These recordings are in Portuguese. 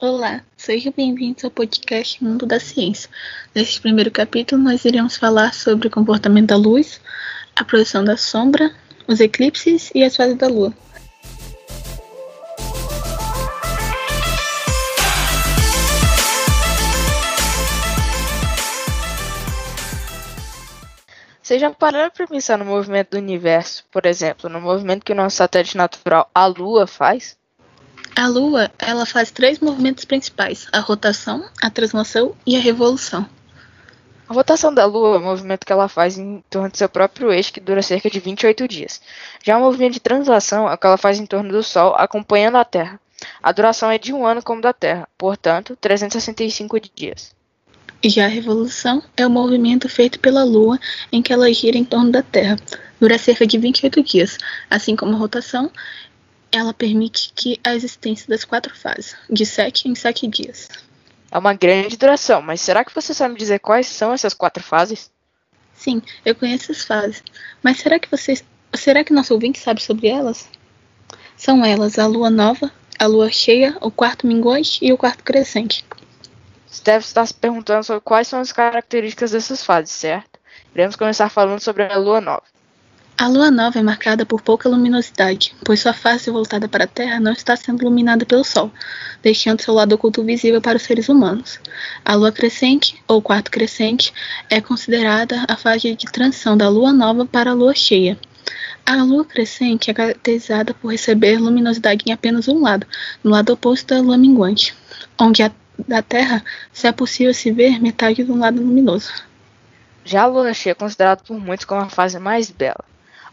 Olá, sejam bem-vindos ao podcast Mundo da Ciência. Neste primeiro capítulo, nós iremos falar sobre o comportamento da luz, a produção da sombra, os eclipses e as fases da Lua. Vocês já pararam para pensar no movimento do universo, por exemplo, no movimento que o nosso satélite natural, a Lua, faz? A Lua, ela faz três movimentos principais: a rotação, a translação e a revolução. A rotação da Lua é o movimento que ela faz em torno do seu próprio eixo, que dura cerca de 28 dias. Já o movimento de translação é o que ela faz em torno do Sol, acompanhando a Terra. A duração é de um ano como da Terra, portanto, 365 dias. Já a revolução é o movimento feito pela Lua em que ela gira em torno da Terra. Dura cerca de 28 dias. Assim como a rotação, ela permite que a existência das quatro fases, de 7 em 7 dias. É uma grande duração, mas será que você sabe dizer quais são essas quatro fases? Sim, eu conheço as fases. Mas será que vocês. Será que nosso ouvinte sabe sobre elas? São elas a lua nova, a lua cheia, o quarto minguante e o quarto crescente. Você deve estar se perguntando sobre quais são as características dessas fases, certo? Iremos começar falando sobre a lua nova. A lua nova é marcada por pouca luminosidade, pois sua face voltada para a Terra não está sendo iluminada pelo Sol, deixando seu lado oculto visível para os seres humanos. A lua crescente, ou quarto crescente, é considerada a fase de transição da lua nova para a lua cheia. A lua crescente é caracterizada por receber luminosidade em apenas um lado, no lado oposto da lua minguante, onde a da Terra se é possível se ver metade do lado luminoso. Já a lua cheia é considerada por muitos como a fase mais bela.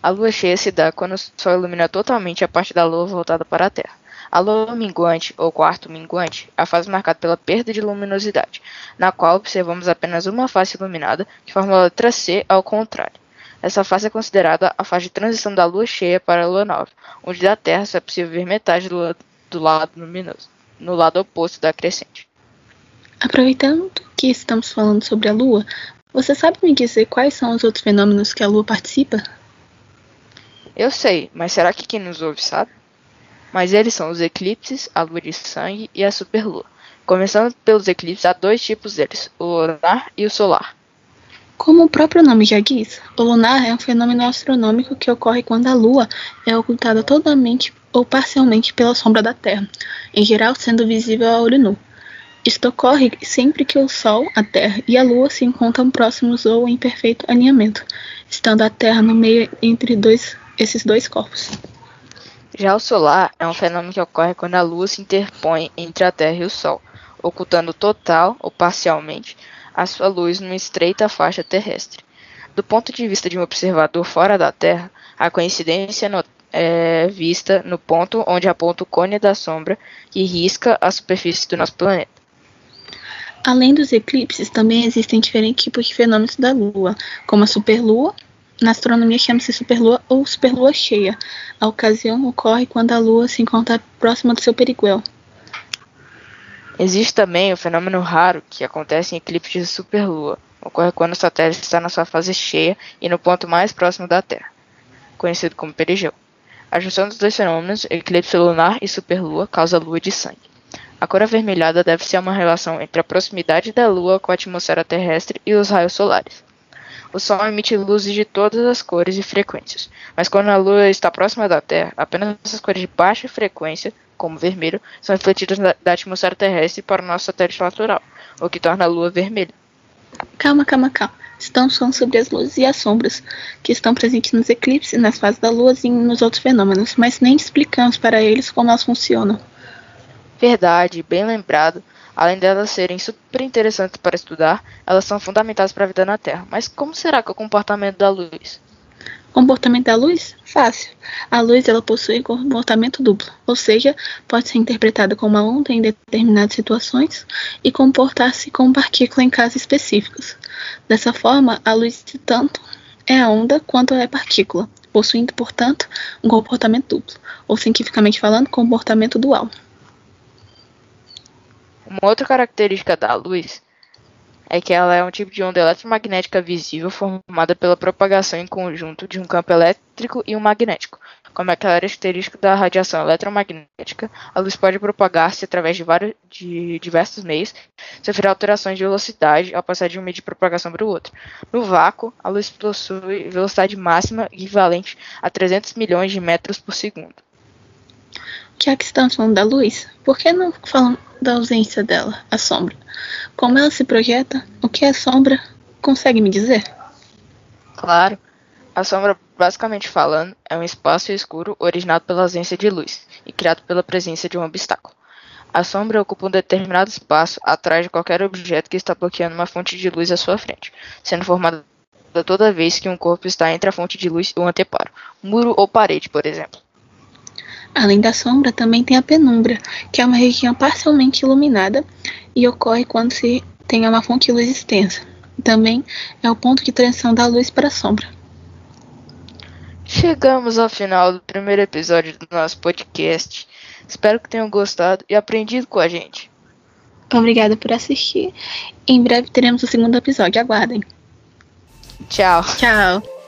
A lua cheia se dá quando o Sol ilumina totalmente a parte da lua voltada para a Terra. A lua minguante, ou quarto minguante, é a fase marcada pela perda de luminosidade, na qual observamos apenas uma face iluminada, que forma a letra C ao contrário. Essa fase é considerada a fase de transição da lua cheia para a lua nova, onde da Terra só é possível ver metade do, do lado luminoso, no lado oposto da crescente. Aproveitando que estamos falando sobre a Lua, você sabe me dizer quais são os outros fenômenos que a Lua participa? Eu sei, mas será que quem nos ouve sabe? Mas eles são os eclipses, a lua de sangue e a superlua. Começando pelos eclipses, há dois tipos deles, o lunar e o solar. Como o próprio nome já diz, o lunar é um fenômeno astronômico que ocorre quando a Lua é ocultada totalmente ou parcialmente pela sombra da Terra, em geral sendo visível a olho nu. Isto ocorre sempre que o Sol, a Terra e a Lua se encontram próximos ou em perfeito alinhamento, estando a Terra no meio entre dois, esses dois corpos. Já o solar é um fenômeno que ocorre quando a Lua se interpõe entre a Terra e o Sol, ocultando total ou parcialmente a sua luz numa estreita faixa terrestre. Do ponto de vista de um observador fora da Terra, a coincidência é vista no ponto onde aponta o cone da sombra que risca a superfície do nosso planeta. Além dos eclipses, também existem diferentes tipos de fenômenos da Lua, como a superlua, na astronomia chama-se superlua ou superlua cheia. A ocasião ocorre quando a Lua se encontra próxima do seu periguel. Existe também o fenômeno raro que acontece em eclipses de superlua. Ocorre quando o satélite está na sua fase cheia e no ponto mais próximo da Terra, conhecido como perigeu. A junção dos dois fenômenos, eclipse lunar e superlua, causa lua de sangue. A cor avermelhada deve ser uma relação entre a proximidade da Lua com a atmosfera terrestre e os raios solares. O Sol emite luzes de todas as cores e frequências, mas quando a Lua está próxima da Terra, apenas as cores de baixa frequência, como vermelho, são refletidas da atmosfera terrestre para o nosso satélite natural, o que torna a Lua vermelha. Calma, calma, calma. Estamos falando sobre as luzes e as sombras, que estão presentes nos eclipses, nas fases da Lua e nos outros fenômenos, mas nem explicamos para eles como elas funcionam. Verdade, bem lembrado. Além delas serem super interessantes para estudar, elas são fundamentais para a vida na Terra. Mas como será que é o comportamento da luz? Comportamento da luz? Fácil. A luz ela possui comportamento duplo, ou seja, pode ser interpretada como uma onda em determinadas situações e comportar-se como partícula em casos específicos. Dessa forma, a luz tanto é a onda quanto é partícula, possuindo, portanto, um comportamento duplo, ou cientificamente falando, comportamento dual. Uma outra característica da luz é que ela é um tipo de onda eletromagnética visível formada pela propagação em conjunto de um campo elétrico e um magnético, Como é característico da radiação eletromagnética, a luz pode propagar-se através de, vários, de diversos meios, sofrer alterações de velocidade ao passar de um meio de propagação para o outro. No vácuo, a luz possui velocidade máxima equivalente a 300 milhões de metros por segundo. Já que estamos falando da luz, por que não falam da ausência dela, a sombra? Como ela se projeta? O que é sombra? Consegue me dizer? Claro. A sombra, basicamente falando, é um espaço escuro originado pela ausência de luz e criado pela presença de um obstáculo. A sombra ocupa um determinado espaço atrás de qualquer objeto que está bloqueando uma fonte de luz à sua frente, sendo formada toda vez que um corpo está entre a fonte de luz e o anteparo, muro ou parede, por exemplo. Além da sombra, também tem a penumbra, que é uma região parcialmente iluminada e ocorre quando se tem uma fonte de luz extensa. Também é o ponto de transição da luz para a sombra. Chegamos ao final do primeiro episódio do nosso podcast. Espero que tenham gostado e aprendido com a gente. Obrigada por assistir. Em breve teremos o segundo episódio. Aguardem. Tchau. Tchau.